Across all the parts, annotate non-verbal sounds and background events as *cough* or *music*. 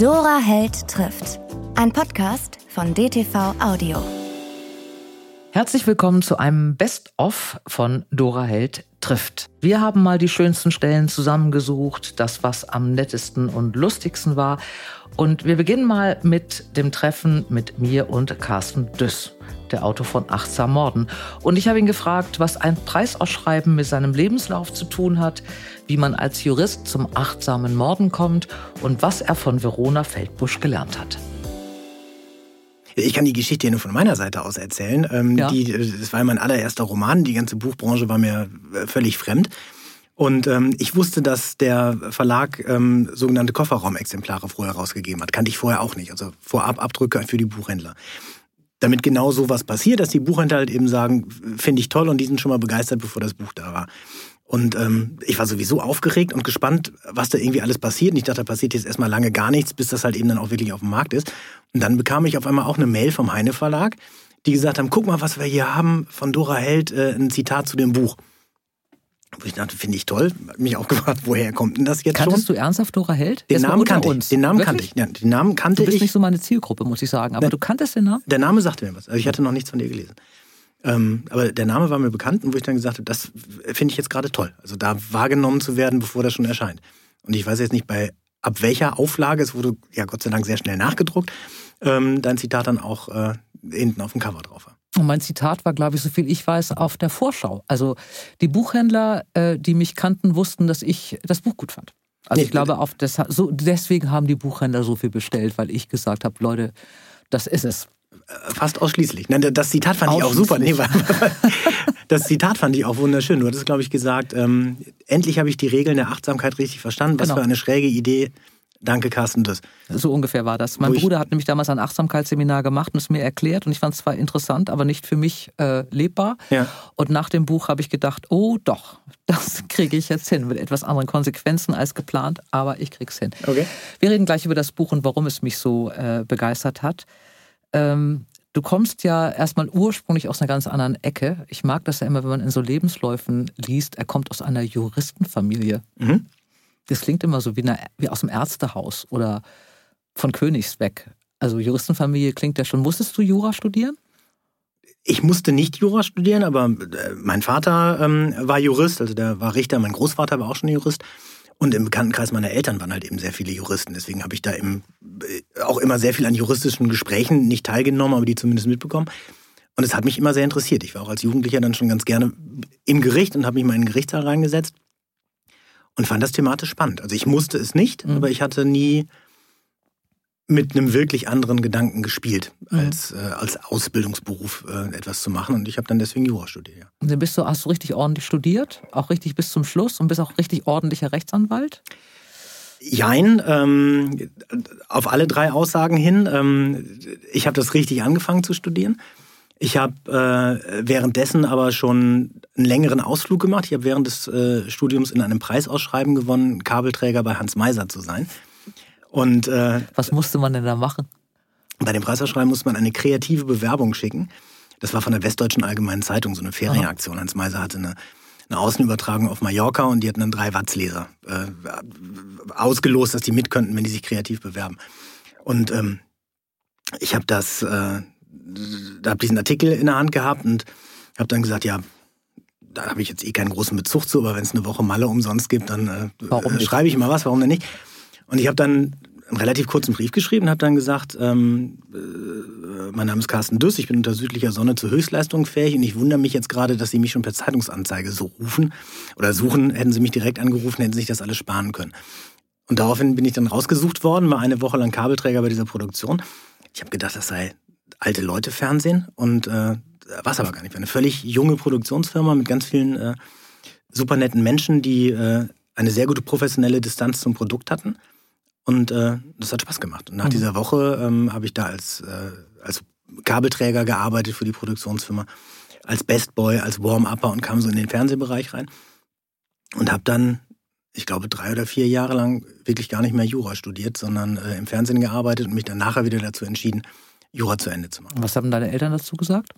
Dora Held trifft. Ein Podcast von DTV Audio. Herzlich willkommen zu einem Best-of von Dora Held trifft. Wir haben mal die schönsten Stellen zusammengesucht, das, was am nettesten und lustigsten war. Und wir beginnen mal mit dem Treffen mit mir und Carsten Düss, der Autor von Achtsam Morden. Und ich habe ihn gefragt, was ein Preisausschreiben mit seinem Lebenslauf zu tun hat, wie man als Jurist zum achtsamen Morden kommt und was er von Verona Feldbusch gelernt hat. Ich kann die Geschichte nur von meiner Seite aus erzählen. Ähm, ja. die, das war mein allererster Roman. Die ganze Buchbranche war mir äh, völlig fremd. Und ähm, ich wusste, dass der Verlag ähm, sogenannte Kofferraumexemplare vorher rausgegeben hat. Kannte ich vorher auch nicht. Also vorab Abdrücke für die Buchhändler. Damit genau sowas passiert, dass die Buchhändler halt eben sagen, finde ich toll und die sind schon mal begeistert, bevor das Buch da war. Und ähm, ich war sowieso aufgeregt und gespannt, was da irgendwie alles passiert. Und ich dachte, da passiert jetzt erstmal lange gar nichts, bis das halt eben dann auch wirklich auf dem Markt ist. Und dann bekam ich auf einmal auch eine Mail vom Heine Verlag, die gesagt haben, guck mal, was wir hier haben von Dora Held, äh, ein Zitat zu dem Buch. Wo ich dachte, finde ich toll. Mich auch *laughs* gefragt, woher kommt denn das jetzt Kanntest schon? du ernsthaft Dora Held? Den Namen kannte uns. ich. Den Namen kannte ich. Ja, den Namen kannte du bist ich. nicht so meine Zielgruppe, muss ich sagen. Aber der, du kanntest den Namen? Der Name sagte mir was. Also ich hatte noch nichts von dir gelesen. Ähm, aber der Name war mir bekannt und wo ich dann gesagt habe, das finde ich jetzt gerade toll. Also da wahrgenommen zu werden, bevor das schon erscheint. Und ich weiß jetzt nicht, bei ab welcher Auflage, es wurde ja Gott sei Dank sehr schnell nachgedruckt, ähm, dein Zitat dann auch äh, hinten auf dem Cover drauf war. Und mein Zitat war, glaube ich, so viel ich weiß, auf der Vorschau. Also die Buchhändler, äh, die mich kannten, wussten, dass ich das Buch gut fand. Also nee, ich glaube, auf das, so, deswegen haben die Buchhändler so viel bestellt, weil ich gesagt habe, Leute, das ist es. Fast ausschließlich. Das Zitat fand ich auch super. Nee, *laughs* das Zitat fand ich auch wunderschön. Du hattest, glaube ich, gesagt, ähm, endlich habe ich die Regeln der Achtsamkeit richtig verstanden. Was genau. für eine schräge Idee. Danke, Carsten Das. So ungefähr war das. Mein Wo Bruder hat nämlich damals ein Achtsamkeitsseminar gemacht und es mir erklärt. Und ich fand es zwar interessant, aber nicht für mich äh, lebbar. Ja. Und nach dem Buch habe ich gedacht, oh doch, *laughs* das kriege ich jetzt hin. Mit etwas anderen Konsequenzen als geplant, aber ich krieg's hin. Okay. Wir reden gleich über das Buch und warum es mich so äh, begeistert hat. Ähm, du kommst ja erstmal ursprünglich aus einer ganz anderen Ecke. Ich mag das ja immer, wenn man in so Lebensläufen liest, er kommt aus einer Juristenfamilie. Mhm. Das klingt immer so wie, eine, wie aus dem Ärztehaus oder von Königsweg. Also Juristenfamilie klingt ja schon. Musstest du Jura studieren? Ich musste nicht Jura studieren, aber äh, mein Vater ähm, war Jurist, also der war Richter, mein Großvater war auch schon Jurist. Und im Bekanntenkreis meiner Eltern waren halt eben sehr viele Juristen. Deswegen habe ich da eben äh, auch immer sehr viel an juristischen Gesprächen nicht teilgenommen, aber die zumindest mitbekommen. Und es hat mich immer sehr interessiert. Ich war auch als Jugendlicher dann schon ganz gerne im Gericht und habe mich mal in den Gerichtssaal reingesetzt und fand das thematisch spannend. Also ich musste es nicht, mhm. aber ich hatte nie mit einem wirklich anderen Gedanken gespielt, mhm. als, äh, als Ausbildungsberuf äh, etwas zu machen. Und ich habe dann deswegen Jura studiert. Ja. Und dann bist du, hast du richtig ordentlich studiert, auch richtig bis zum Schluss und bist auch richtig ordentlicher Rechtsanwalt? Jein, ähm, auf alle drei Aussagen hin. Ähm, ich habe das richtig angefangen zu studieren. Ich habe äh, währenddessen aber schon einen längeren Ausflug gemacht. Ich habe während des äh, Studiums in einem Preisausschreiben gewonnen, Kabelträger bei Hans Meiser zu sein. Und äh, was musste man denn da machen? Bei dem Preisausschreiben musste man eine kreative Bewerbung schicken. Das war von der Westdeutschen Allgemeinen Zeitung, so eine Ferienaktion. Hans Meiser hatte eine, eine Außenübertragung auf Mallorca und die hatten dann drei Wattsleser äh, ausgelost, dass die mit könnten, wenn die sich kreativ bewerben. Und ähm, ich habe das, äh, habe diesen Artikel in der Hand gehabt und habe dann gesagt, ja, da habe ich jetzt eh keinen großen Bezug zu, aber wenn es eine Woche Malle umsonst gibt, dann äh, schreibe ich mal was, warum denn nicht? Und ich habe dann einen relativ kurzen Brief geschrieben, habe dann gesagt, ähm, äh, mein Name ist Carsten Düss, ich bin unter südlicher Sonne zur Höchstleistung fähig und ich wundere mich jetzt gerade, dass Sie mich schon per Zeitungsanzeige so rufen oder suchen. Hätten Sie mich direkt angerufen, hätten Sie sich das alles sparen können. Und daraufhin bin ich dann rausgesucht worden, war eine Woche lang Kabelträger bei dieser Produktion. Ich habe gedacht, das sei alte Leute Fernsehen und äh, war es aber gar nicht. War eine völlig junge Produktionsfirma mit ganz vielen äh, super netten Menschen, die äh, eine sehr gute professionelle Distanz zum Produkt hatten. Und äh, das hat Spaß gemacht. Und nach mhm. dieser Woche ähm, habe ich da als, äh, als Kabelträger gearbeitet für die Produktionsfirma, als Best Boy, als Warm-Upper und kam so in den Fernsehbereich rein. Und habe dann, ich glaube, drei oder vier Jahre lang wirklich gar nicht mehr Jura studiert, sondern äh, im Fernsehen gearbeitet und mich dann nachher wieder dazu entschieden, Jura zu Ende zu machen. Was haben deine Eltern dazu gesagt?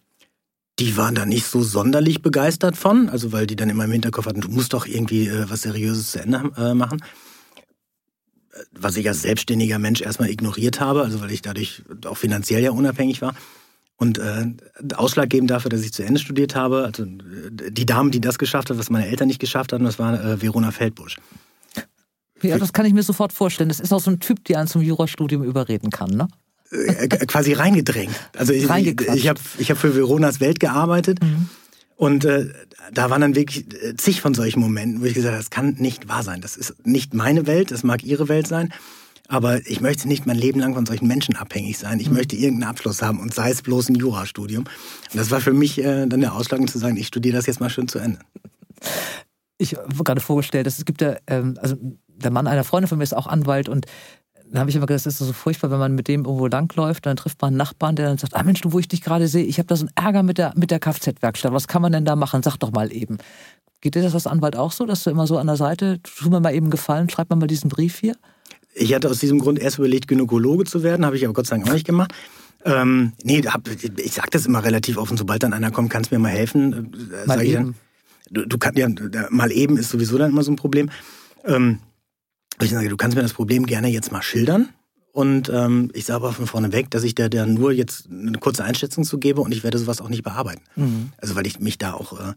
Die waren da nicht so sonderlich begeistert von, also weil die dann immer im Hinterkopf hatten, du musst doch irgendwie äh, was Seriöses zu Ende äh, machen was ich als selbstständiger Mensch erstmal ignoriert habe, also weil ich dadurch auch finanziell ja unabhängig war. Und äh, ausschlaggebend dafür, dass ich zu Ende studiert habe, also die Dame, die das geschafft hat, was meine Eltern nicht geschafft hatten, das war äh, Verona Feldbusch. Ja, das kann ich mir sofort vorstellen. Das ist auch so ein Typ, der einen zum Jurastudium überreden kann, ne? Äh, quasi reingedrängt. Also ich, *laughs* ich, ich habe ich hab für Veronas Welt gearbeitet mhm. Und äh, da waren dann wirklich äh, zig von solchen Momenten, wo ich gesagt habe, das kann nicht wahr sein. Das ist nicht meine Welt, das mag ihre Welt sein. Aber ich möchte nicht mein Leben lang von solchen Menschen abhängig sein. Ich mhm. möchte irgendeinen Abschluss haben und sei es bloß ein Jurastudium. Und das war für mich äh, dann der Ausschlag, um zu sagen, ich studiere das jetzt mal schön zu Ende. Ich habe gerade vorgestellt, dass es gibt ja, ähm, also der Mann einer Freundin von mir ist auch Anwalt und dann habe ich immer gesagt, es ist so furchtbar, wenn man mit dem irgendwo langläuft, dann trifft man einen Nachbarn, der dann sagt, ah Mensch, du, wo ich dich gerade sehe, ich habe da so einen Ärger mit der, mit der Kfz-Werkstatt, was kann man denn da machen? Sag doch mal eben. Geht dir das als Anwalt auch so, dass du immer so an der Seite, tu mir mal eben gefallen, schreib mir mal diesen Brief hier? Ich hatte aus diesem Grund erst überlegt, Gynäkologe zu werden, habe ich aber Gott sei Dank auch nicht gemacht. Ähm, nee, hab, ich sage das immer relativ offen, sobald dann einer kommt, kannst du mir mal helfen. Äh, mal eben. Dann, du, du kannst ja, mal eben ist sowieso dann immer so ein Problem. Ähm, ich sage, du kannst mir das Problem gerne jetzt mal schildern. Und ähm, ich sage aber von vorne weg, dass ich der, der nur jetzt eine kurze Einschätzung zu gebe und ich werde sowas auch nicht bearbeiten. Mhm. Also weil ich mich da auch äh,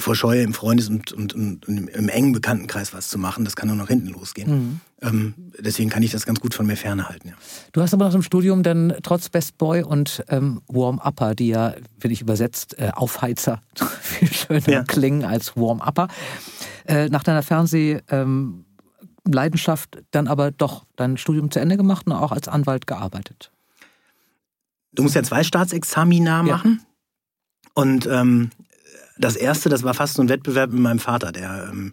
verscheue, im Freundes- und, und, und, im engen Bekanntenkreis was zu machen. Das kann nur nach hinten losgehen. Mhm. Ähm, deswegen kann ich das ganz gut von mir ferne halten. Ja. Du hast aber nach dem Studium dann trotz Best Boy und ähm, Warm-Upper, die ja, wenn ich übersetzt, äh, Aufheizer *laughs* viel schöner ja. klingen als Warm-Upper, äh, nach deiner Fernseh- ähm, Leidenschaft dann aber doch dein Studium zu Ende gemacht und auch als Anwalt gearbeitet. Du musst ja zwei Staatsexamina machen. Ja. Und ähm, das erste, das war fast so ein Wettbewerb mit meinem Vater, der ähm,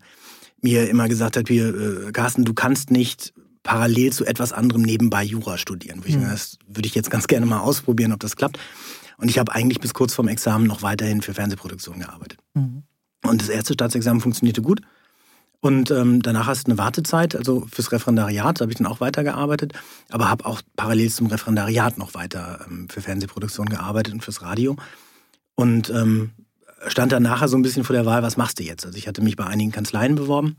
mir immer gesagt hat, hier, äh, Carsten, du kannst nicht parallel zu etwas anderem nebenbei Jura studieren. Mhm. Das würde ich jetzt ganz gerne mal ausprobieren, ob das klappt. Und ich habe eigentlich bis kurz vorm Examen noch weiterhin für Fernsehproduktion gearbeitet. Mhm. Und das erste Staatsexamen funktionierte gut. Und ähm, danach hast du eine Wartezeit, also fürs Referendariat, da habe ich dann auch weitergearbeitet, aber habe auch parallel zum Referendariat noch weiter ähm, für Fernsehproduktion gearbeitet und fürs Radio. Und ähm, stand dann nachher so ein bisschen vor der Wahl, was machst du jetzt? Also ich hatte mich bei einigen Kanzleien beworben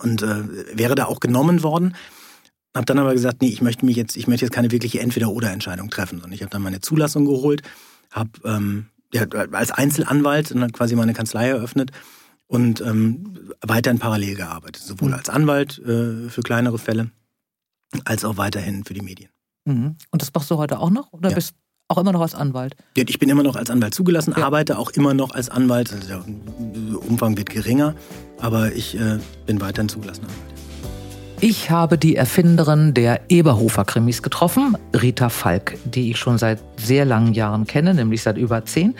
und äh, wäre da auch genommen worden. Habe dann aber gesagt, nee, ich möchte mich jetzt, ich möchte jetzt keine wirkliche Entweder-oder-Entscheidung treffen, sondern ich habe dann meine Zulassung geholt, habe ähm, ja, als Einzelanwalt quasi meine Kanzlei eröffnet und ähm, weiterhin parallel gearbeitet, sowohl mhm. als Anwalt äh, für kleinere Fälle als auch weiterhin für die Medien. Mhm. Und das machst du heute auch noch oder ja. bist auch immer noch als Anwalt? Ja, ich bin immer noch als Anwalt zugelassen, ja. arbeite auch immer noch als Anwalt. Also der Umfang wird geringer, aber ich äh, bin weiterhin zugelassen. Ich habe die Erfinderin der Eberhofer-Krimis getroffen, Rita Falk, die ich schon seit sehr langen Jahren kenne, nämlich seit über zehn.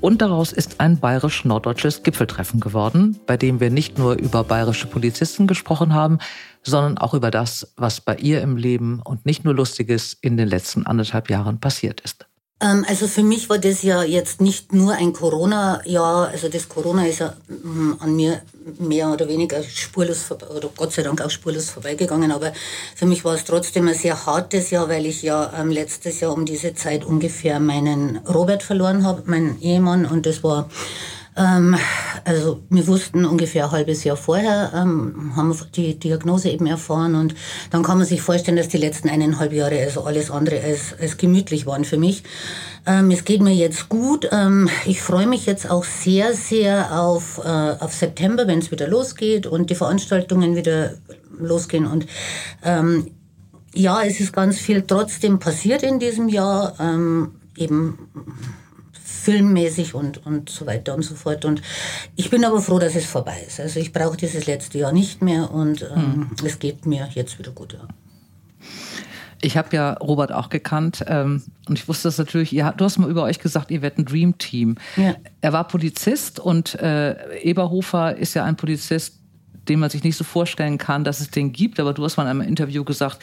Und daraus ist ein bayerisch-norddeutsches Gipfeltreffen geworden, bei dem wir nicht nur über bayerische Polizisten gesprochen haben, sondern auch über das, was bei ihr im Leben und nicht nur Lustiges in den letzten anderthalb Jahren passiert ist. Ähm, also für mich war das ja jetzt nicht nur ein Corona-Jahr, also das Corona ist ja mm, an mir mehr oder weniger spurlos, oder Gott sei Dank auch spurlos vorbeigegangen, aber für mich war es trotzdem ein sehr hartes Jahr, weil ich ja ähm, letztes Jahr um diese Zeit ungefähr meinen Robert verloren habe, meinen Ehemann, und das war ähm, also wir wussten ungefähr ein halbes Jahr vorher, ähm, haben wir die Diagnose eben erfahren und dann kann man sich vorstellen, dass die letzten eineinhalb Jahre also alles andere als, als gemütlich waren für mich. Ähm, es geht mir jetzt gut. Ähm, ich freue mich jetzt auch sehr, sehr auf, äh, auf September, wenn es wieder losgeht und die Veranstaltungen wieder losgehen und ähm, ja, es ist ganz viel trotzdem passiert in diesem Jahr. Ähm, eben filmmäßig und, und so weiter und so fort. Und ich bin aber froh, dass es vorbei ist. Also ich brauche dieses letzte Jahr nicht mehr und ähm, hm. es geht mir jetzt wieder gut. Ja. Ich habe ja Robert auch gekannt ähm, und ich wusste das natürlich, ihr, du hast mal über euch gesagt, ihr werdet ein Dream Team. Ja. Er war Polizist und äh, Eberhofer ist ja ein Polizist, den man sich nicht so vorstellen kann, dass es den gibt. Aber du hast mal in einem Interview gesagt,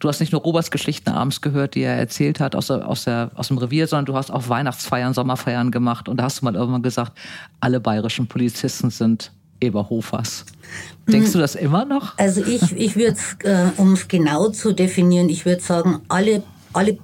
du hast nicht nur Roberts Geschichten abends gehört, die er erzählt hat aus, der, aus, der, aus dem Revier, sondern du hast auch Weihnachtsfeiern, Sommerfeiern gemacht. Und da hast du mal irgendwann gesagt, alle bayerischen Polizisten sind Eberhofers. Denkst du das immer noch? Also ich, ich würde es, äh, um es genau zu definieren, ich würde sagen, alle, alle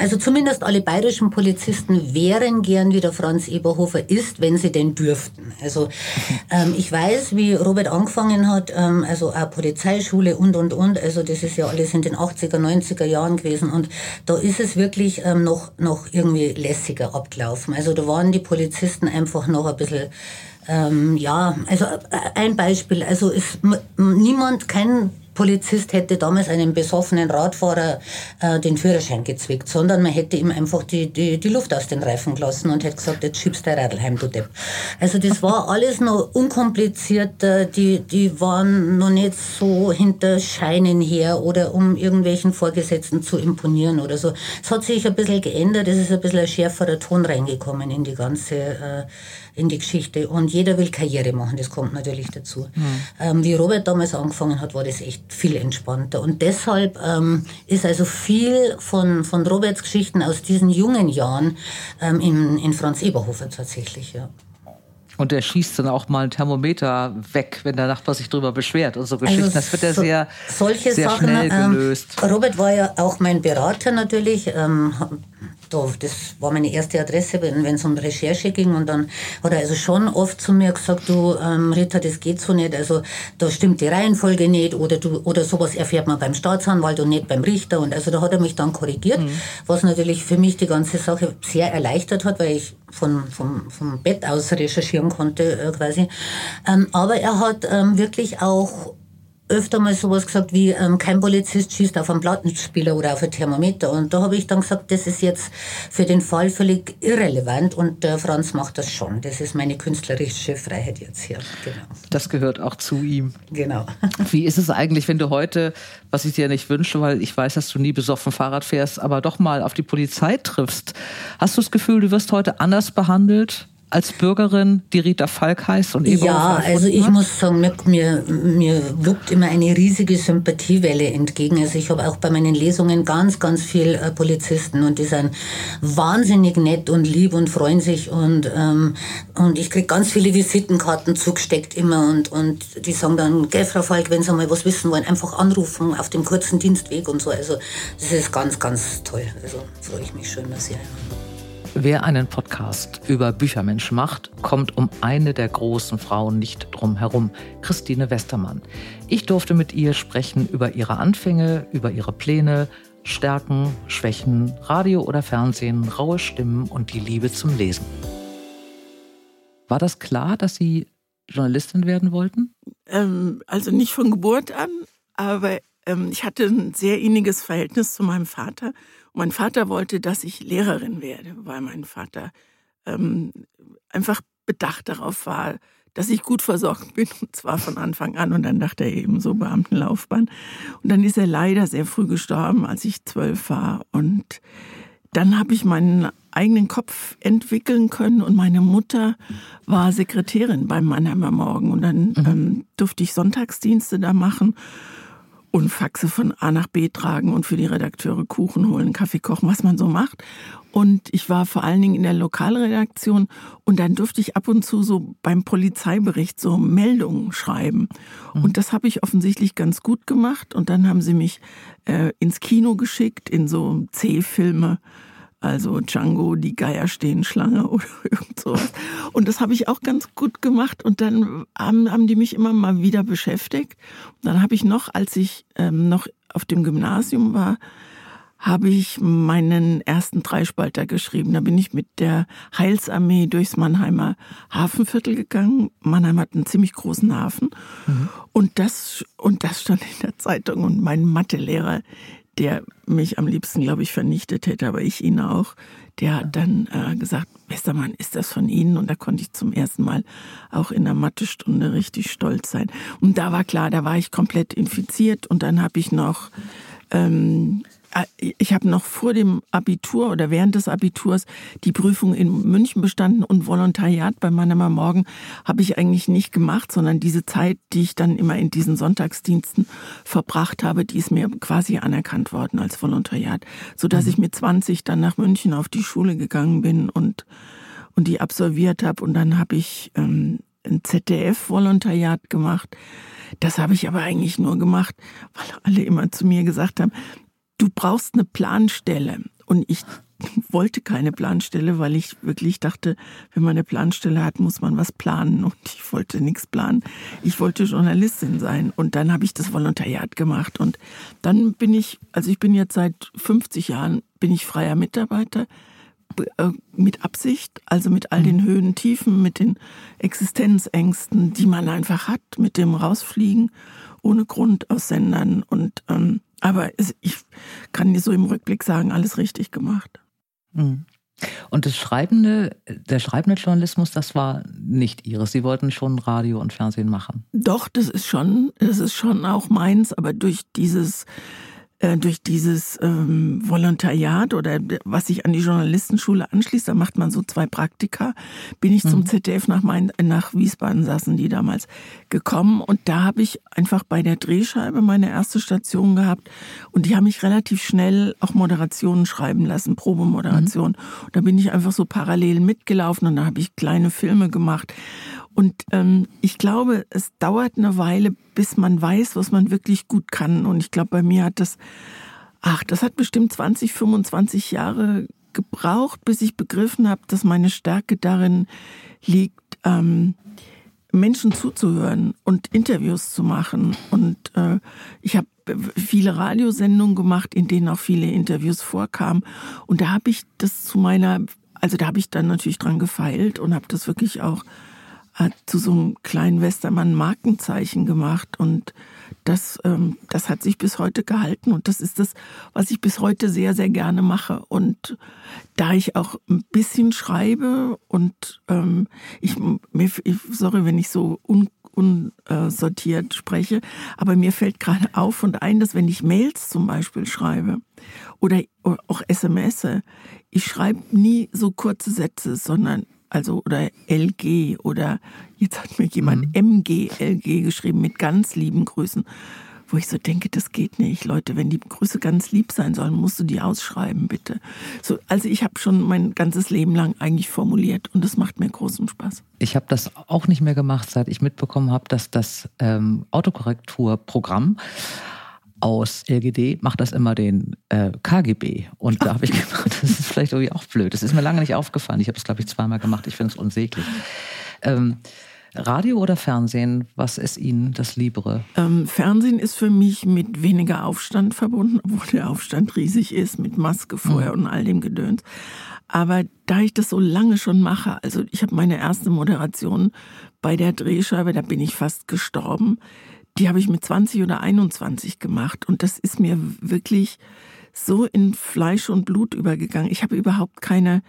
also zumindest alle bayerischen Polizisten wären gern wie der Franz Eberhofer ist, wenn sie denn dürften. Also *laughs* ähm, ich weiß, wie Robert angefangen hat, ähm, also auch Polizeischule und, und, und. Also das ist ja alles in den 80er, 90er Jahren gewesen. Und da ist es wirklich ähm, noch, noch irgendwie lässiger abgelaufen. Also da waren die Polizisten einfach noch ein bisschen ähm, ja, also äh, ein Beispiel. Also ist niemand, kein Polizist hätte damals einem besoffenen Radfahrer äh, den Führerschein gezwickt, sondern man hätte ihm einfach die, die, die Luft aus den Reifen gelassen und hätte gesagt, jetzt schiebst du Radl heim, du Depp. Also das war *laughs* alles noch unkompliziert, äh, die, die waren noch nicht so hinter Scheinen her oder um irgendwelchen Vorgesetzten zu imponieren oder so. Es hat sich ein bisschen geändert, es ist ein bisschen ein schärferer Ton reingekommen in die ganze äh, in die Geschichte. Und jeder will Karriere machen, das kommt natürlich dazu. Mhm. Ähm, wie Robert damals angefangen hat, war das echt viel entspannter. Und deshalb ähm, ist also viel von, von Roberts Geschichten aus diesen jungen Jahren ähm, in, in Franz Eberhofer tatsächlich, ja. Und der schießt dann auch mal ein Thermometer weg, wenn der Nachbar sich darüber beschwert und so also Geschichten. Also das wird ja so, sehr, solche sehr Sachen, schnell ähm, gelöst. Ähm, Robert war ja auch mein Berater natürlich. Ähm, da, das war meine erste Adresse, wenn es um Recherche ging. Und dann hat er also schon oft zu mir gesagt, du ähm, Rita, das geht so nicht. Also da stimmt die Reihenfolge nicht oder du oder sowas erfährt man beim Staatsanwalt und nicht beim Richter. Und also da hat er mich dann korrigiert, mhm. was natürlich für mich die ganze Sache sehr erleichtert hat, weil ich von, vom, vom Bett aus recherchieren konnte äh, quasi. Ähm, aber er hat ähm, wirklich auch öfter mal sowas gesagt wie, ähm, kein Polizist schießt auf einen Plattenspieler oder auf ein Thermometer. Und da habe ich dann gesagt, das ist jetzt für den Fall völlig irrelevant und der Franz macht das schon. Das ist meine künstlerische Freiheit jetzt hier. Genau. Das gehört auch zu ihm. Genau. *laughs* Wie ist es eigentlich, wenn du heute, was ich dir nicht wünsche, weil ich weiß, dass du nie besoffen Fahrrad fährst, aber doch mal auf die Polizei triffst? Hast du das Gefühl, du wirst heute anders behandelt? Als Bürgerin, die Rita Falk heißt und eben Ja, also ich hat? muss sagen, mir, mir, mir wuckt immer eine riesige Sympathiewelle entgegen. Also ich habe auch bei meinen Lesungen ganz, ganz viel äh, Polizisten und die sind wahnsinnig nett und lieb und freuen sich und, ähm, und ich kriege ganz viele Visitenkarten zugesteckt immer und, und die sagen dann, gell, Frau Falk, wenn Sie mal was wissen wollen, einfach anrufen auf dem kurzen Dienstweg und so. Also das ist ganz, ganz toll. Also freue ich mich schon sehr. Wer einen Podcast über Büchermensch macht, kommt um eine der großen Frauen nicht drum herum, Christine Westermann. Ich durfte mit ihr sprechen über ihre Anfänge, über ihre Pläne, Stärken, Schwächen, Radio oder Fernsehen, raue Stimmen und die Liebe zum Lesen. War das klar, dass Sie Journalistin werden wollten? Ähm, also nicht von Geburt an, aber ähm, ich hatte ein sehr inniges Verhältnis zu meinem Vater mein Vater wollte, dass ich Lehrerin werde, weil mein Vater ähm, einfach bedacht darauf war, dass ich gut versorgt *laughs* bin, und zwar von Anfang an. Und dann dachte er eben so Beamtenlaufbahn. Und dann ist er leider sehr früh gestorben, als ich zwölf war. Und dann habe ich meinen eigenen Kopf entwickeln können und meine Mutter war Sekretärin beim Mannheimer Morgen und dann mhm. ähm, durfte ich Sonntagsdienste da machen und Faxe von A nach B tragen und für die Redakteure Kuchen holen, Kaffee kochen, was man so macht. Und ich war vor allen Dingen in der Lokalredaktion und dann durfte ich ab und zu so beim Polizeibericht so Meldungen schreiben. Mhm. Und das habe ich offensichtlich ganz gut gemacht. Und dann haben sie mich äh, ins Kino geschickt, in so C-Filme also Django, die Geier stehen Schlange *laughs* oder irgend sowas. Und das habe ich auch ganz gut gemacht und dann haben, haben die mich immer mal wieder beschäftigt. Dann habe ich noch, als ich ähm, noch auf dem Gymnasium war, habe ich meinen ersten Dreispalter geschrieben. Da bin ich mit der Heilsarmee durchs Mannheimer Hafenviertel gegangen. Mannheim hat einen ziemlich großen Hafen. Mhm. Und das, und das stand in der Zeitung. Und mein Mathelehrer, der mich am liebsten, glaube ich, vernichtet hätte, aber ich ihn auch. Der hat dann äh, gesagt, Westermann, ist das von Ihnen? Und da konnte ich zum ersten Mal auch in der Mathestunde richtig stolz sein. Und da war klar, da war ich komplett infiziert. Und dann habe ich noch ähm, äh, ich habe noch vor dem Abitur oder während des Abiturs die Prüfung in München bestanden und Volontariat bei Mannheimer Morgen habe ich eigentlich nicht gemacht, sondern diese Zeit, die ich dann immer in diesen Sonntagsdiensten verbracht habe, die ist mir quasi anerkannt worden als Volontariat, so dass mhm. ich mit 20 dann nach München auf die Schule gegangen bin und und die absolviert habe und dann habe ich ähm, ein ZDF-Volontariat gemacht. Das habe ich aber eigentlich nur gemacht, weil alle immer zu mir gesagt haben, du brauchst eine Planstelle und ich *laughs* wollte keine Planstelle, weil ich wirklich dachte, wenn man eine Planstelle hat, muss man was planen. Und ich wollte nichts planen. Ich wollte Journalistin sein. Und dann habe ich das Volontariat gemacht. Und dann bin ich, also ich bin jetzt seit 50 Jahren, bin ich freier Mitarbeiter äh, mit Absicht, also mit all den mhm. Höhen, Tiefen, mit den Existenzängsten, die man einfach hat, mit dem Rausfliegen ohne Grund aus Sendern. Und ähm, aber ich kann dir so im Rückblick sagen, alles richtig gemacht. Mhm. Und das schreibende, der schreibende Journalismus, das war nicht ihres. Sie wollten schon Radio und Fernsehen machen. Doch, das ist schon, das ist schon auch meins, aber durch dieses durch dieses ähm, Volontariat oder was sich an die Journalistenschule anschließt, da macht man so zwei Praktika, bin ich mhm. zum ZDF nach, Main, nach Wiesbaden saßen die damals gekommen und da habe ich einfach bei der Drehscheibe meine erste Station gehabt und die haben mich relativ schnell auch Moderationen schreiben lassen, Probemoderation. Mhm. Da bin ich einfach so parallel mitgelaufen und da habe ich kleine Filme gemacht und ähm, ich glaube, es dauert eine Weile, bis man weiß, was man wirklich gut kann. Und ich glaube, bei mir hat das, ach, das hat bestimmt 20, 25 Jahre gebraucht, bis ich begriffen habe, dass meine Stärke darin liegt, ähm, Menschen zuzuhören und Interviews zu machen. Und äh, ich habe viele Radiosendungen gemacht, in denen auch viele Interviews vorkamen. Und da habe ich das zu meiner, also da habe ich dann natürlich dran gefeilt und habe das wirklich auch hat zu so einem kleinen Westermann Markenzeichen gemacht und das, ähm, das hat sich bis heute gehalten und das ist das, was ich bis heute sehr, sehr gerne mache. Und da ich auch ein bisschen schreibe und ähm, ich, mir, ich, sorry, wenn ich so un, unsortiert spreche, aber mir fällt gerade auf und ein, dass wenn ich Mails zum Beispiel schreibe oder auch SMS, ich schreibe nie so kurze Sätze, sondern also oder LG oder jetzt hat mir jemand mhm. MGLG geschrieben mit ganz lieben Grüßen, wo ich so denke, das geht nicht, Leute, wenn die Grüße ganz lieb sein sollen, musst du die ausschreiben, bitte. So, also ich habe schon mein ganzes Leben lang eigentlich formuliert und das macht mir großen Spaß. Ich habe das auch nicht mehr gemacht, seit ich mitbekommen habe, dass das ähm, Autokorrekturprogramm aus LGD macht das immer den äh, KGB. Und da habe ich gedacht, das ist vielleicht irgendwie auch blöd. Das ist mir lange nicht aufgefallen. Ich habe es, glaube ich, zweimal gemacht. Ich finde es unsäglich. Ähm, Radio oder Fernsehen, was ist Ihnen das Liebere? Ähm, Fernsehen ist für mich mit weniger Aufstand verbunden, obwohl der Aufstand riesig ist, mit Maske vorher mhm. und all dem Gedöns. Aber da ich das so lange schon mache, also ich habe meine erste Moderation bei der Drehscheibe, da bin ich fast gestorben die habe ich mit 20 oder 21 gemacht. Und das ist mir wirklich so in Fleisch und Blut übergegangen. Ich habe überhaupt keine,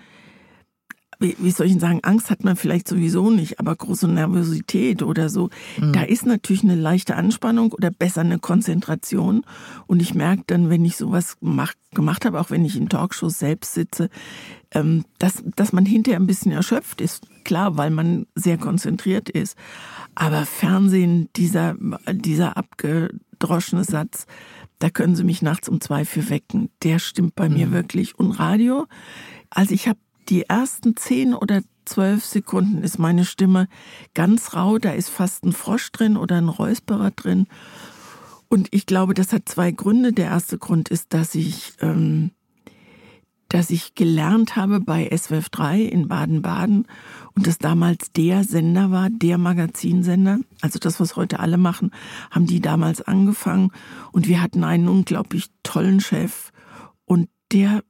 wie soll ich sagen, Angst hat man vielleicht sowieso nicht, aber große Nervosität oder so. Mhm. Da ist natürlich eine leichte Anspannung oder besser eine Konzentration. Und ich merke dann, wenn ich sowas gemacht, gemacht habe, auch wenn ich in Talkshows selbst sitze, ähm, dass, dass man hinterher ein bisschen erschöpft ist. Klar, weil man sehr konzentriert ist. Aber Fernsehen, dieser, dieser abgedroschene Satz, da können Sie mich nachts um zwei für wecken. Der stimmt bei mhm. mir wirklich. Und Radio, also ich habe die ersten zehn oder zwölf Sekunden ist meine Stimme ganz rau, da ist fast ein Frosch drin oder ein Räusperer drin. Und ich glaube, das hat zwei Gründe. Der erste Grund ist, dass ich ähm, dass ich gelernt habe bei SWF 3 in Baden-Baden und das damals der Sender war, der Magazinsender. Also das, was heute alle machen, haben die damals angefangen und wir hatten einen unglaublich tollen Chef und der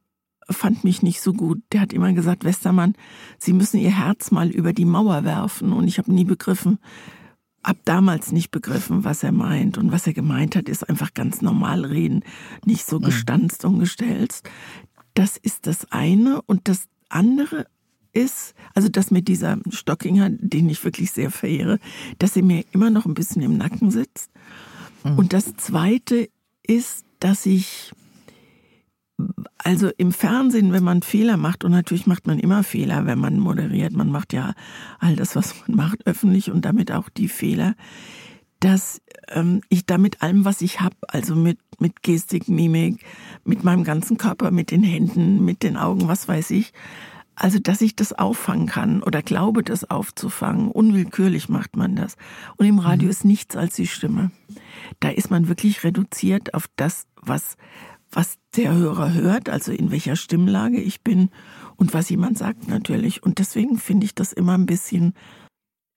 fand mich nicht so gut. Der hat immer gesagt, Westermann, Sie müssen Ihr Herz mal über die Mauer werfen und ich habe nie begriffen, ab damals nicht begriffen, was er meint. Und was er gemeint hat, ist einfach ganz normal reden, nicht so mhm. gestanzt und gestelzt. Das ist das eine. Und das andere ist, also das mit dieser Stockinger, den ich wirklich sehr verehre, dass sie mir immer noch ein bisschen im Nacken sitzt. Mhm. Und das zweite ist, dass ich, also im Fernsehen, wenn man Fehler macht, und natürlich macht man immer Fehler, wenn man moderiert, man macht ja all das, was man macht, öffentlich und damit auch die Fehler, dass ähm, ich da mit allem, was ich habe, also mit, mit Gestik, Mimik, mit meinem ganzen Körper, mit den Händen, mit den Augen, was weiß ich, also dass ich das auffangen kann oder glaube, das aufzufangen. Unwillkürlich macht man das. Und im Radio mhm. ist nichts als die Stimme. Da ist man wirklich reduziert auf das, was was der Hörer hört, also in welcher Stimmlage ich bin und was jemand sagt natürlich. Und deswegen finde ich das immer ein bisschen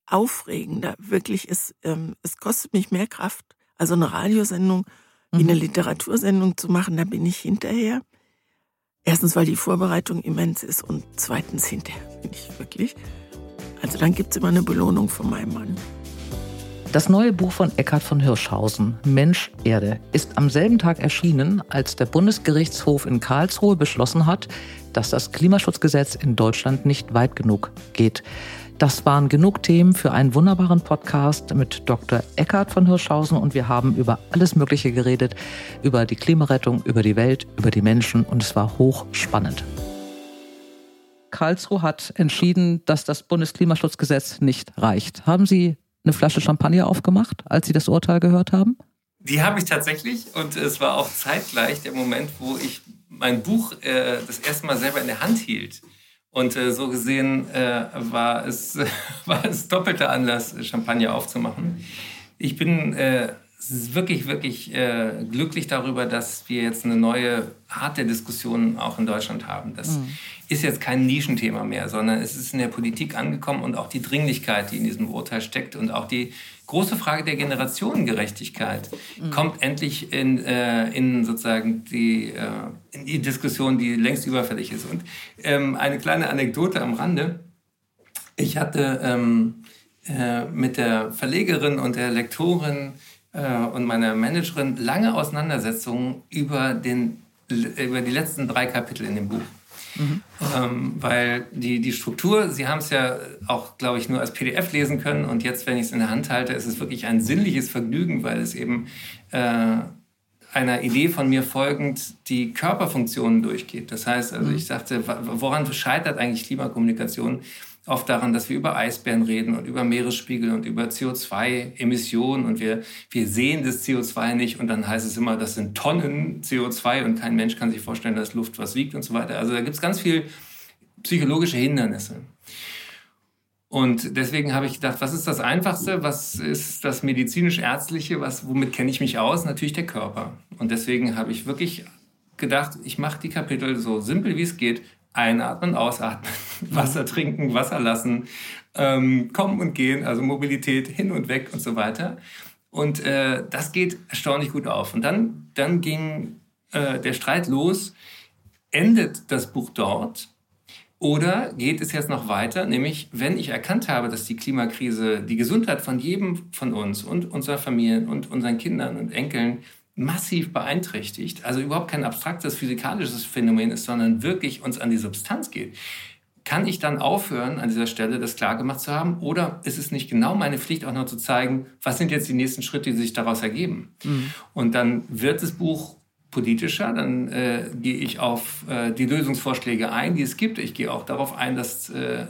aufregender. Wirklich, es, ähm, es kostet mich mehr Kraft, also eine Radiosendung wie eine mhm. Literatursendung zu machen, da bin ich hinterher. Erstens, weil die Vorbereitung immens ist und zweitens hinterher bin ich wirklich. Also dann gibt es immer eine Belohnung von meinem Mann. Das neue Buch von Eckhard von Hirschhausen, Mensch Erde, ist am selben Tag erschienen, als der Bundesgerichtshof in Karlsruhe beschlossen hat, dass das Klimaschutzgesetz in Deutschland nicht weit genug geht. Das waren genug Themen für einen wunderbaren Podcast mit Dr. Eckhard von Hirschhausen und wir haben über alles Mögliche geredet, über die Klimarettung, über die Welt, über die Menschen und es war hochspannend. Karlsruhe hat entschieden, dass das Bundesklimaschutzgesetz nicht reicht. Haben Sie eine Flasche Champagner aufgemacht, als Sie das Urteil gehört haben? Die habe ich tatsächlich und es war auch zeitgleich der Moment, wo ich mein Buch äh, das erste Mal selber in der Hand hielt. Und äh, so gesehen äh, war, es, *laughs* war es doppelter Anlass, Champagner aufzumachen. Ich bin äh, wirklich, wirklich äh, glücklich darüber, dass wir jetzt eine neue Art der Diskussion auch in Deutschland haben. Das mhm. Ist jetzt kein Nischenthema mehr, sondern es ist in der Politik angekommen und auch die Dringlichkeit, die in diesem Urteil steckt und auch die große Frage der Generationengerechtigkeit mhm. kommt endlich in, äh, in sozusagen die, äh, in die Diskussion, die längst überfällig ist. Und ähm, eine kleine Anekdote am Rande. Ich hatte ähm, äh, mit der Verlegerin und der Lektorin äh, und meiner Managerin lange Auseinandersetzungen über, den, über die letzten drei Kapitel in dem Buch. Mhm. Ähm, weil die, die Struktur, Sie haben es ja auch, glaube ich, nur als PDF lesen können und jetzt, wenn ich es in der Hand halte, ist es wirklich ein sinnliches Vergnügen, weil es eben äh, einer Idee von mir folgend die Körperfunktionen durchgeht. Das heißt, also mhm. ich sagte, woran scheitert eigentlich Klimakommunikation? Oft daran, dass wir über Eisbären reden und über Meeresspiegel und über CO2-Emissionen und wir, wir sehen das CO2 nicht und dann heißt es immer, das sind Tonnen CO2 und kein Mensch kann sich vorstellen, dass Luft was wiegt und so weiter. Also da gibt es ganz viel psychologische Hindernisse. Und deswegen habe ich gedacht, was ist das Einfachste? Was ist das medizinisch-ärztliche? Was, womit kenne ich mich aus? Natürlich der Körper. Und deswegen habe ich wirklich gedacht, ich mache die Kapitel so simpel wie es geht Einatmen, ausatmen, *laughs* Wasser trinken, Wasser lassen, ähm, kommen und gehen, also Mobilität hin und weg und so weiter. Und äh, das geht erstaunlich gut auf. Und dann, dann ging äh, der Streit los. Endet das Buch dort? Oder geht es jetzt noch weiter? Nämlich, wenn ich erkannt habe, dass die Klimakrise die Gesundheit von jedem von uns und unserer Familien und unseren Kindern und Enkeln massiv beeinträchtigt, also überhaupt kein abstraktes physikalisches Phänomen ist, sondern wirklich uns an die Substanz geht, kann ich dann aufhören, an dieser Stelle das klargemacht zu haben? Oder ist es nicht genau meine Pflicht, auch noch zu zeigen, was sind jetzt die nächsten Schritte, die sich daraus ergeben? Mhm. Und dann wird das Buch politischer, dann äh, gehe ich auf äh, die Lösungsvorschläge ein, die es gibt. Ich gehe auch darauf ein, dass äh,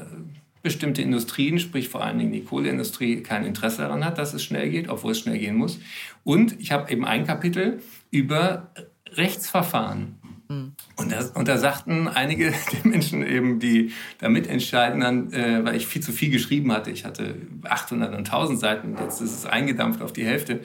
bestimmte Industrien, sprich vor allen Dingen die Kohleindustrie, kein Interesse daran hat, dass es schnell geht, obwohl es schnell gehen muss. Und ich habe eben ein Kapitel über Rechtsverfahren. Mhm. Und, das, und da sagten einige *laughs* der Menschen eben, die da mitentscheiden, dann, äh, weil ich viel zu viel geschrieben hatte. Ich hatte 800 und 1000 Seiten, jetzt ist es eingedampft auf die Hälfte.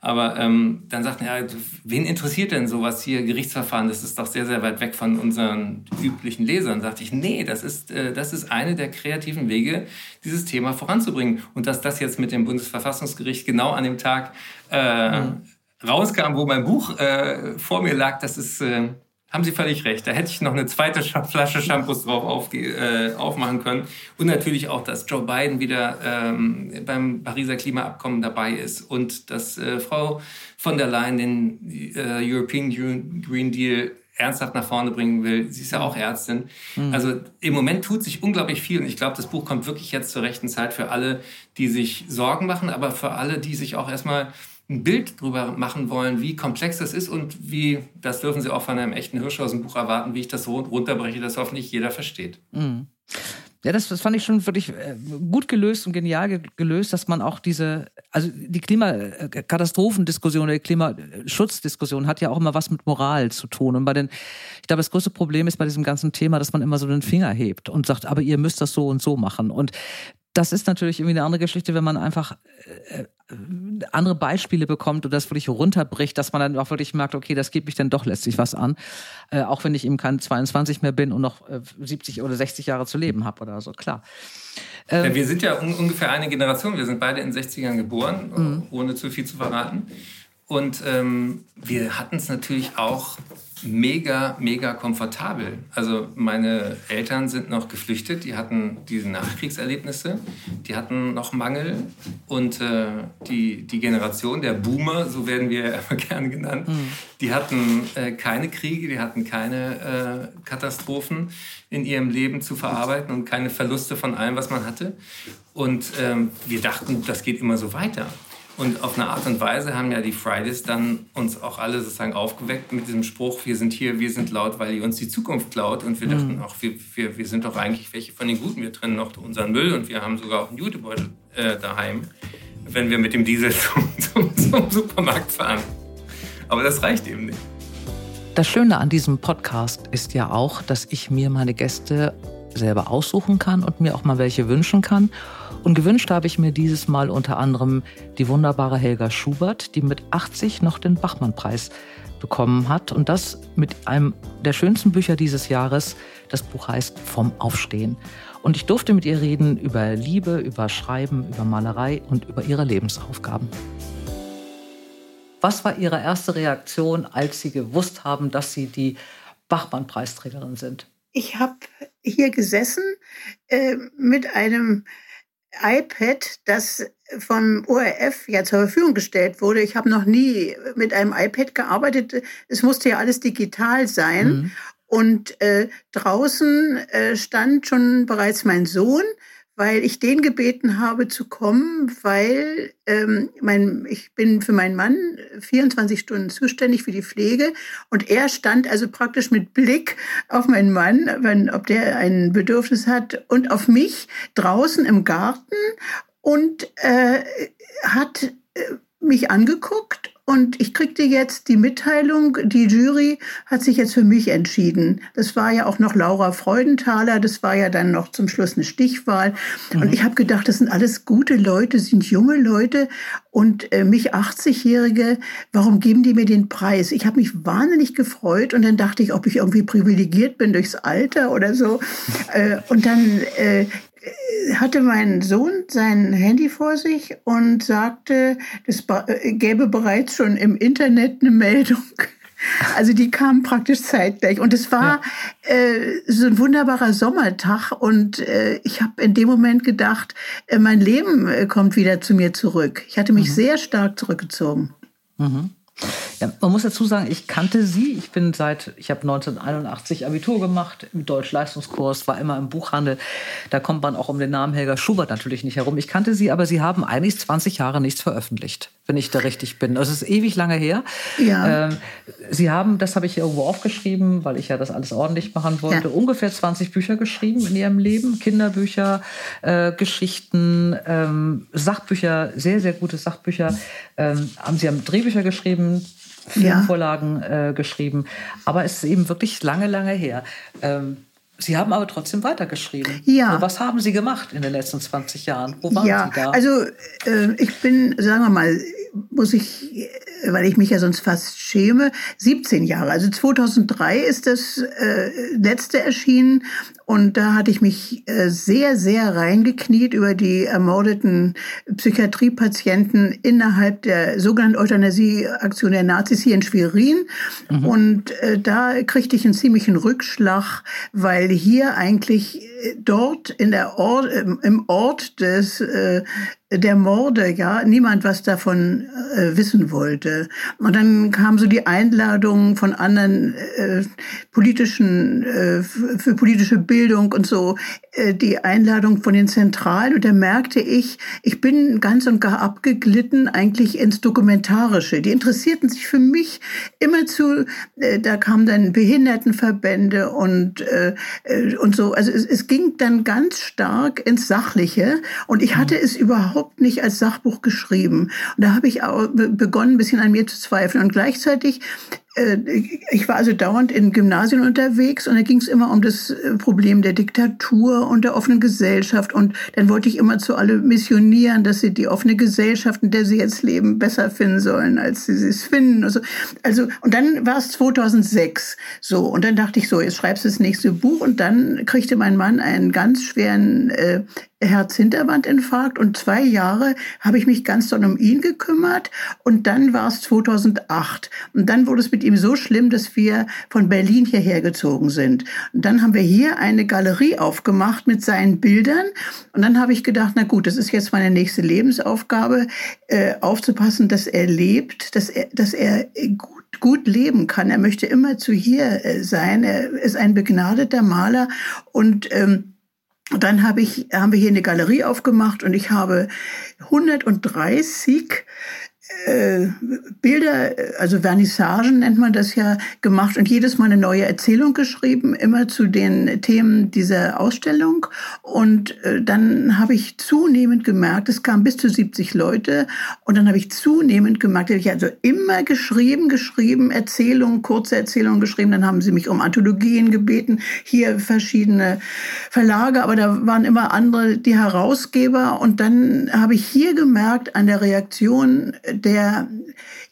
Aber ähm, dann sagten, ja, wen interessiert denn sowas hier, Gerichtsverfahren? Das ist doch sehr, sehr weit weg von unseren üblichen Lesern. Da sagte ich, nee, das ist, äh, das ist eine der kreativen Wege, dieses Thema voranzubringen. Und dass das jetzt mit dem Bundesverfassungsgericht genau an dem Tag äh, mhm. rauskam, wo mein Buch äh, vor mir lag, das ist... Äh, haben Sie völlig recht. Da hätte ich noch eine zweite Flasche Shampoos drauf auf, äh, aufmachen können. Und natürlich auch, dass Joe Biden wieder ähm, beim Pariser Klimaabkommen dabei ist und dass äh, Frau von der Leyen den äh, European Green Deal ernsthaft nach vorne bringen will. Sie ist ja auch Ärztin. Mhm. Also im Moment tut sich unglaublich viel und ich glaube, das Buch kommt wirklich jetzt zur rechten Zeit für alle, die sich Sorgen machen, aber für alle, die sich auch erstmal ein Bild darüber machen wollen, wie komplex das ist und wie, das dürfen Sie auch von einem echten Hirschhausen-Buch erwarten, wie ich das so runterbreche, dass hoffentlich jeder versteht. Mhm. Ja, das, das fand ich schon wirklich äh, gut gelöst und genial gelöst, dass man auch diese, also die Klimakatastrophendiskussion oder die Klimaschutzdiskussion hat ja auch immer was mit Moral zu tun. Und bei den, ich glaube, das größte Problem ist bei diesem ganzen Thema, dass man immer so den Finger hebt und sagt, aber ihr müsst das so und so machen. Und das ist natürlich irgendwie eine andere Geschichte, wenn man einfach äh, andere Beispiele bekommt und das wirklich runterbricht, dass man dann auch wirklich merkt, okay, das geht mich dann doch letztlich was an. Äh, auch wenn ich eben kein 22 mehr bin und noch äh, 70 oder 60 Jahre zu leben habe oder so, klar. Ähm, ja, wir sind ja un ungefähr eine Generation. Wir sind beide in den 60ern geboren, mhm. ohne zu viel zu verraten. Und ähm, wir hatten es natürlich auch mega, mega komfortabel. Also meine Eltern sind noch geflüchtet, die hatten diese Nachkriegserlebnisse, die hatten noch Mangel und äh, die, die Generation der Boomer, so werden wir immer *laughs* gerne genannt, mhm. die hatten äh, keine Kriege, die hatten keine äh, Katastrophen in ihrem Leben zu verarbeiten und keine Verluste von allem, was man hatte. Und ähm, wir dachten, das geht immer so weiter. Und auf eine Art und Weise haben ja die Fridays dann uns auch alle sozusagen aufgeweckt mit diesem Spruch, wir sind hier, wir sind laut, weil ihr uns die Zukunft klaut. Und wir mhm. dachten auch, wir, wir, wir sind doch eigentlich welche von den Guten. Wir trennen noch unseren Müll und wir haben sogar auch einen Jutebeutel äh, daheim, wenn wir mit dem Diesel *laughs* zum, zum, zum Supermarkt fahren. Aber das reicht eben nicht. Das Schöne an diesem Podcast ist ja auch, dass ich mir meine Gäste selber aussuchen kann und mir auch mal welche wünschen kann. Und gewünscht habe ich mir dieses Mal unter anderem die wunderbare Helga Schubert, die mit 80 noch den Bachmann-Preis bekommen hat. Und das mit einem der schönsten Bücher dieses Jahres. Das Buch heißt Vom Aufstehen. Und ich durfte mit ihr reden über Liebe, über Schreiben, über Malerei und über ihre Lebensaufgaben. Was war Ihre erste Reaktion, als Sie gewusst haben, dass Sie die Bachmann-Preisträgerin sind? Ich habe hier gesessen äh, mit einem iPad, das vom ORF ja zur Verfügung gestellt wurde. Ich habe noch nie mit einem iPad gearbeitet. Es musste ja alles digital sein. Mhm. Und äh, draußen äh, stand schon bereits mein Sohn weil ich den gebeten habe zu kommen, weil ähm, mein, ich bin für meinen Mann 24 Stunden zuständig für die Pflege und er stand also praktisch mit Blick auf meinen Mann, wenn, ob der ein Bedürfnis hat und auf mich draußen im Garten und äh, hat äh, mich angeguckt und ich kriegte jetzt die Mitteilung, die Jury hat sich jetzt für mich entschieden. Das war ja auch noch Laura Freudenthaler, das war ja dann noch zum Schluss eine Stichwahl. Mhm. Und ich habe gedacht, das sind alles gute Leute, sind junge Leute und äh, mich 80-Jährige, warum geben die mir den Preis? Ich habe mich wahnsinnig gefreut und dann dachte ich, ob ich irgendwie privilegiert bin durchs Alter oder so. *laughs* äh, und dann äh, hatte mein Sohn sein Handy vor sich und sagte, es äh, gäbe bereits schon im Internet eine Meldung. *laughs* Also die kam praktisch zeitgleich. Und es war ja. äh, so ein wunderbarer Sommertag. Und äh, ich habe in dem Moment gedacht, äh, mein Leben äh, kommt wieder zu mir zurück. Ich hatte mich mhm. sehr stark zurückgezogen. Mhm. Ja, man muss dazu sagen, ich kannte sie. Ich bin seit, ich habe 1981 Abitur gemacht im Deutsch-Leistungskurs, war immer im Buchhandel. Da kommt man auch um den Namen Helga Schubert natürlich nicht herum. Ich kannte sie, aber sie haben eigentlich 20 Jahre nichts veröffentlicht, wenn ich da richtig bin. Also es ist ewig lange her. Ja. Ähm, sie haben, das habe ich hier irgendwo aufgeschrieben, weil ich ja das alles ordentlich machen wollte, ja. ungefähr 20 Bücher geschrieben in ihrem Leben. Kinderbücher, äh, Geschichten, ähm, Sachbücher, sehr, sehr gute Sachbücher. Ähm, haben sie haben Drehbücher geschrieben Filmvorlagen ja. äh, geschrieben. Aber es ist eben wirklich lange, lange her. Ähm, Sie haben aber trotzdem weitergeschrieben. Ja. Also was haben Sie gemacht in den letzten 20 Jahren? Wo waren ja, Sie da? Also äh, ich bin, sagen wir mal, muss ich, weil ich mich ja sonst fast schäme, 17 Jahre. Also 2003 ist das äh, letzte erschienen und da hatte ich mich äh, sehr, sehr reingekniet über die ermordeten Psychiatriepatienten innerhalb der sogenannten Euthanasie-Aktion der Nazis hier in Schwerin. Mhm. Und äh, da kriegte ich einen ziemlichen Rückschlag, weil hier eigentlich äh, dort in der Ort, im Ort des der Morde, ja, niemand was davon äh, wissen wollte. Und dann kam so die Einladung von anderen äh, politischen, äh, für politische Bildung und so, äh, die Einladung von den Zentralen. Und da merkte ich, ich bin ganz und gar abgeglitten eigentlich ins Dokumentarische. Die interessierten sich für mich immer zu, äh, da kamen dann Behindertenverbände und, äh, und so. Also es, es ging dann ganz stark ins Sachliche. Und ich hatte es überhaupt nicht als Sachbuch geschrieben. Und da habe ich auch begonnen, ein bisschen an mir zu zweifeln. Und gleichzeitig ich war also dauernd in Gymnasien unterwegs und da ging es immer um das äh, Problem der Diktatur und der offenen Gesellschaft. Und dann wollte ich immer zu alle missionieren, dass sie die offene Gesellschaft, in der sie jetzt leben, besser finden sollen, als sie es finden. Also, also und dann war es 2006 so und dann dachte ich so, jetzt schreibst du das nächste Buch. Und dann kriegte mein Mann einen ganz schweren äh, Herzhinterwandinfarkt und zwei Jahre habe ich mich ganz doll um ihn gekümmert und dann war es 2008 und dann wurde es mit ihm so schlimm, dass wir von Berlin hierher gezogen sind. Und dann haben wir hier eine Galerie aufgemacht mit seinen Bildern und dann habe ich gedacht, na gut, das ist jetzt meine nächste Lebensaufgabe, äh, aufzupassen, dass er lebt, dass er, dass er gut gut leben kann. Er möchte immer zu hier äh, sein. Er ist ein begnadeter Maler und ähm, dann habe ich, haben wir hier eine Galerie aufgemacht und ich habe 130 äh, Bilder, also Vernissagen nennt man das ja, gemacht und jedes Mal eine neue Erzählung geschrieben, immer zu den Themen dieser Ausstellung. Und äh, dann habe ich zunehmend gemerkt, es kamen bis zu 70 Leute und dann habe ich zunehmend gemerkt, ich also immer geschrieben, geschrieben, Erzählungen, kurze Erzählungen geschrieben. Dann haben sie mich um Anthologien gebeten, hier verschiedene Verlage, aber da waren immer andere die Herausgeber. Und dann habe ich hier gemerkt an der Reaktion der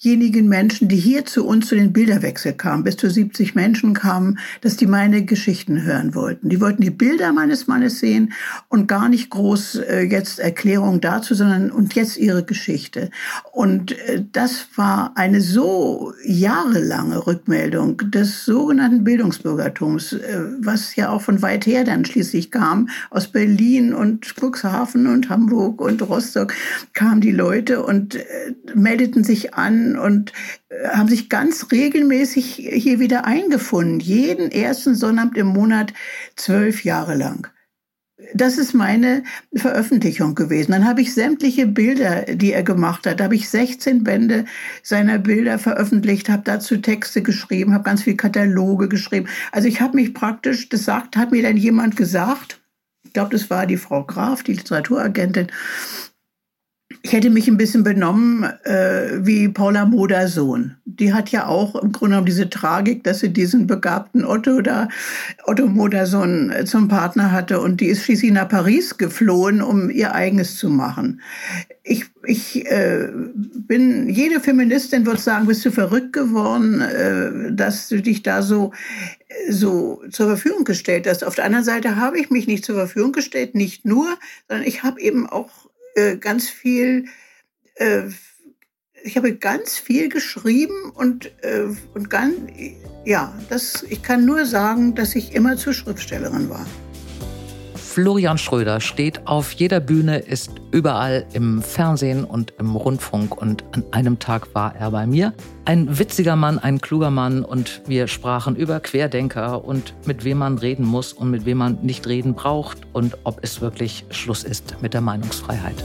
derjenigen Menschen, die hier zu uns zu den Bilderwechsel kamen, bis zu 70 Menschen kamen, dass die meine Geschichten hören wollten. Die wollten die Bilder meines Mannes sehen und gar nicht groß äh, jetzt Erklärungen dazu, sondern und jetzt ihre Geschichte. Und äh, das war eine so jahrelange Rückmeldung des sogenannten Bildungsbürgertums, äh, was ja auch von weit her dann schließlich kam, aus Berlin und Cuxhaven und Hamburg und Rostock kamen die Leute und äh, meldeten sich an und äh, haben sich ganz regelmäßig hier wieder eingefunden. Jeden ersten Sonnabend im Monat zwölf Jahre lang. Das ist meine Veröffentlichung gewesen. Dann habe ich sämtliche Bilder, die er gemacht hat, da habe ich 16 Bände seiner Bilder veröffentlicht, habe dazu Texte geschrieben, habe ganz viele Kataloge geschrieben. Also ich habe mich praktisch, das sagt, hat mir dann jemand gesagt, ich glaube, das war die Frau Graf, die Literaturagentin, ich hätte mich ein bisschen benommen äh, wie Paula Moders Sohn. Die hat ja auch im Grunde genommen diese Tragik, dass sie diesen begabten Otto da, Otto Modersohn äh, zum Partner hatte und die ist schließlich nach Paris geflohen, um ihr eigenes zu machen. Ich, ich äh, bin, jede Feministin wird sagen, bist du verrückt geworden, äh, dass du dich da so so zur Verfügung gestellt hast. Auf der anderen Seite habe ich mich nicht zur Verfügung gestellt, nicht nur, sondern ich habe eben auch äh, ganz viel, äh, ich habe ganz viel geschrieben und, äh, und ganz, ja, das, ich kann nur sagen, dass ich immer zur Schriftstellerin war. Florian Schröder steht auf jeder Bühne, ist überall im Fernsehen und im Rundfunk und an einem Tag war er bei mir. Ein witziger Mann, ein kluger Mann und wir sprachen über Querdenker und mit wem man reden muss und mit wem man nicht reden braucht und ob es wirklich Schluss ist mit der Meinungsfreiheit.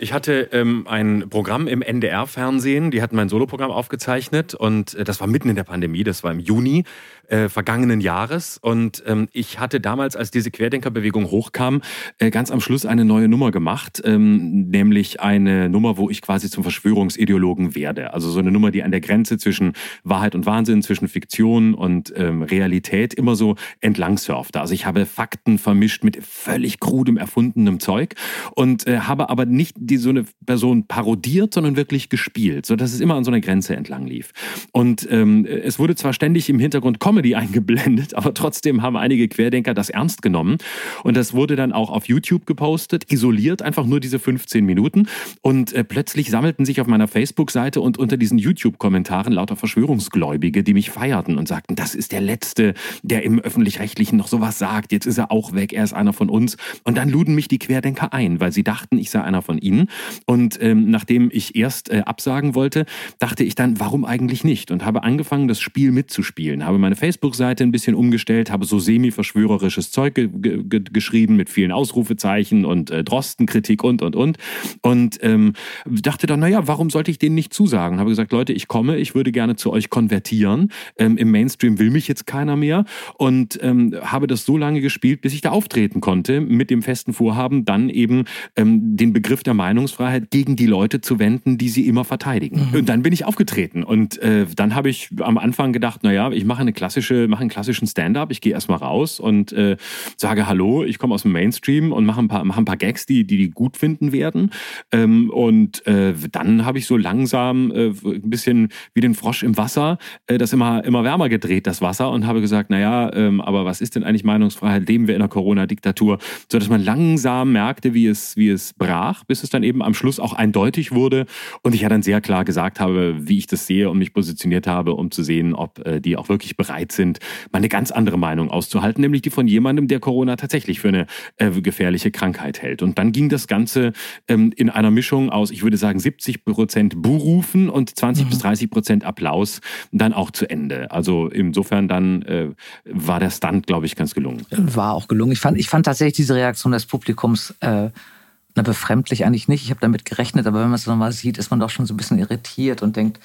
Ich hatte ähm, ein Programm im NDR-Fernsehen, die hatten mein Soloprogramm aufgezeichnet und äh, das war mitten in der Pandemie, das war im Juni äh, vergangenen Jahres. Und ähm, ich hatte damals, als diese Querdenkerbewegung hochkam, äh, ganz am Schluss eine neue Nummer gemacht, ähm, nämlich eine Nummer, wo ich quasi zum Verschwörungsideologen werde. Also so eine Nummer, die an der Grenze zwischen Wahrheit und Wahnsinn, zwischen Fiktion und ähm, Realität immer so entlang surfte. Also ich habe Fakten vermischt mit völlig krudem erfundenem Zeug und äh, habe aber nicht die so eine Person parodiert, sondern wirklich gespielt, so dass es immer an so einer Grenze entlang lief. Und ähm, es wurde zwar ständig im Hintergrund Comedy *laughs* eingeblendet, aber trotzdem haben einige Querdenker das ernst genommen. Und das wurde dann auch auf YouTube gepostet, isoliert einfach nur diese 15 Minuten. Und äh, plötzlich sammelten sich auf meiner Facebook-Seite und unter diesen YouTube-Kommentaren lauter Verschwörungsgläubige, die mich feierten und sagten, das ist der Letzte, der im öffentlich-rechtlichen noch sowas sagt, jetzt ist er auch weg, er ist einer von uns. Und dann luden mich die Querdenker ein, weil sie dachten, ich sei einer von ihnen Ihnen. Und ähm, nachdem ich erst äh, absagen wollte, dachte ich dann, warum eigentlich nicht? Und habe angefangen, das Spiel mitzuspielen. Habe meine Facebook-Seite ein bisschen umgestellt, habe so semi-verschwörerisches Zeug ge ge geschrieben mit vielen Ausrufezeichen und äh, Drostenkritik und, und, und. Und ähm, dachte dann, naja, warum sollte ich denen nicht zusagen? Habe gesagt, Leute, ich komme, ich würde gerne zu euch konvertieren. Ähm, Im Mainstream will mich jetzt keiner mehr. Und ähm, habe das so lange gespielt, bis ich da auftreten konnte, mit dem festen Vorhaben, dann eben ähm, den Begriff der Meinungsfreiheit gegen die Leute zu wenden, die sie immer verteidigen. Mhm. Und dann bin ich aufgetreten. Und äh, dann habe ich am Anfang gedacht, naja, ich mache eine klassische, mache einen klassischen Stand-up, ich gehe erstmal raus und äh, sage Hallo, ich komme aus dem Mainstream und mache ein paar, mache ein paar Gags, die, die die gut finden werden. Ähm, und äh, dann habe ich so langsam äh, ein bisschen wie den Frosch im Wasser, äh, das immer, immer wärmer gedreht, das Wasser, und habe gesagt, naja, ähm, aber was ist denn eigentlich Meinungsfreiheit? Leben wir in einer Corona-Diktatur? So dass man langsam merkte, wie es, wie es brach, bis es dann eben am Schluss auch eindeutig wurde und ich ja dann sehr klar gesagt habe, wie ich das sehe und mich positioniert habe, um zu sehen, ob äh, die auch wirklich bereit sind, mal eine ganz andere Meinung auszuhalten, nämlich die von jemandem, der Corona tatsächlich für eine äh, gefährliche Krankheit hält. Und dann ging das Ganze ähm, in einer Mischung aus, ich würde sagen, 70 Prozent Buhrufen und 20 mhm. bis 30 Prozent Applaus dann auch zu Ende. Also insofern dann äh, war der Stunt, glaube ich, ganz gelungen. War auch gelungen. Ich fand, ich fand tatsächlich diese Reaktion des Publikums äh, na, befremdlich eigentlich nicht. Ich habe damit gerechnet, aber wenn man es nochmal sieht, ist man doch schon so ein bisschen irritiert und denkt,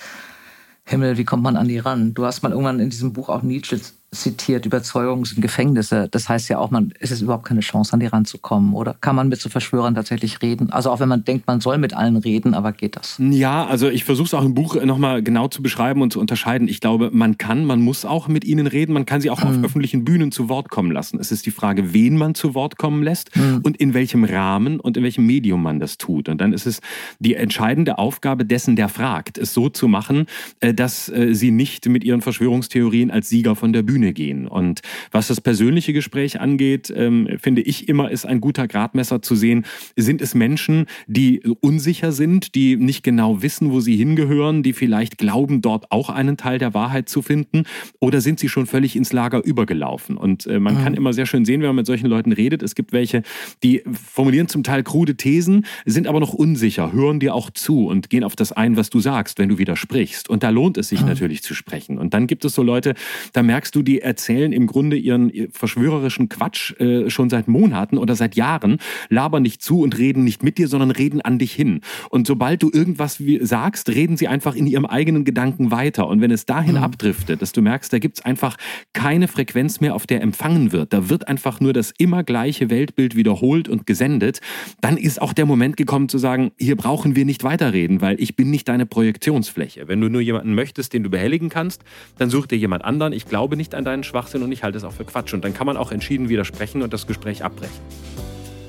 Himmel, wie kommt man an die ran? Du hast mal irgendwann in diesem Buch auch Nietzsche zitiert, Überzeugung sind Gefängnisse. Das heißt ja auch, man ist es überhaupt keine Chance, an die ranzukommen. Oder kann man mit so Verschwörern tatsächlich reden? Also auch wenn man denkt, man soll mit allen reden, aber geht das? Ja, also ich versuche es auch im Buch nochmal genau zu beschreiben und zu unterscheiden. Ich glaube, man kann, man muss auch mit ihnen reden. Man kann sie auch mhm. auf öffentlichen Bühnen zu Wort kommen lassen. Es ist die Frage, wen man zu Wort kommen lässt mhm. und in welchem Rahmen und in welchem Medium man das tut. Und dann ist es die entscheidende Aufgabe dessen, der fragt, es so zu machen, äh, dass äh, sie nicht mit ihren Verschwörungstheorien als Sieger von der Bühne Bühne gehen. Und was das persönliche Gespräch angeht, ähm, finde ich immer ist ein guter Gradmesser zu sehen, sind es Menschen, die unsicher sind, die nicht genau wissen, wo sie hingehören, die vielleicht glauben, dort auch einen Teil der Wahrheit zu finden, oder sind sie schon völlig ins Lager übergelaufen? Und äh, man mhm. kann immer sehr schön sehen, wenn man mit solchen Leuten redet, es gibt welche, die formulieren zum Teil krude Thesen, sind aber noch unsicher, hören dir auch zu und gehen auf das ein, was du sagst, wenn du widersprichst. Und da lohnt es sich mhm. natürlich zu sprechen. Und dann gibt es so Leute, da merkst du, die erzählen im Grunde ihren verschwörerischen Quatsch äh, schon seit Monaten oder seit Jahren, labern nicht zu und reden nicht mit dir, sondern reden an dich hin. Und sobald du irgendwas sagst, reden sie einfach in ihrem eigenen Gedanken weiter. Und wenn es dahin mhm. abdriftet, dass du merkst, da gibt es einfach keine Frequenz mehr, auf der empfangen wird, da wird einfach nur das immer gleiche Weltbild wiederholt und gesendet, dann ist auch der Moment gekommen zu sagen, hier brauchen wir nicht weiterreden, weil ich bin nicht deine Projektionsfläche. Wenn du nur jemanden möchtest, den du behelligen kannst, dann such dir jemand anderen. Ich glaube nicht an deinen Schwachsinn und ich halte es auch für Quatsch. Und dann kann man auch entschieden widersprechen und das Gespräch abbrechen.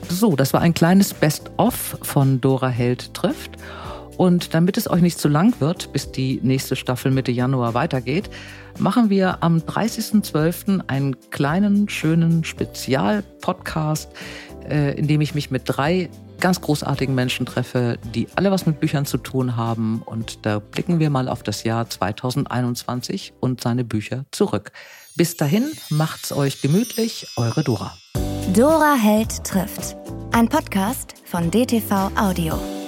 So, das war ein kleines Best-of von Dora Held trifft. Und damit es euch nicht zu lang wird, bis die nächste Staffel Mitte Januar weitergeht, machen wir am 30.12. einen kleinen, schönen Spezialpodcast, äh, in dem ich mich mit drei ganz großartigen Menschen treffe, die alle was mit Büchern zu tun haben. Und da blicken wir mal auf das Jahr 2021 und seine Bücher zurück. Bis dahin, macht's euch gemütlich, eure Dora. Dora Held trifft. Ein Podcast von DTV Audio.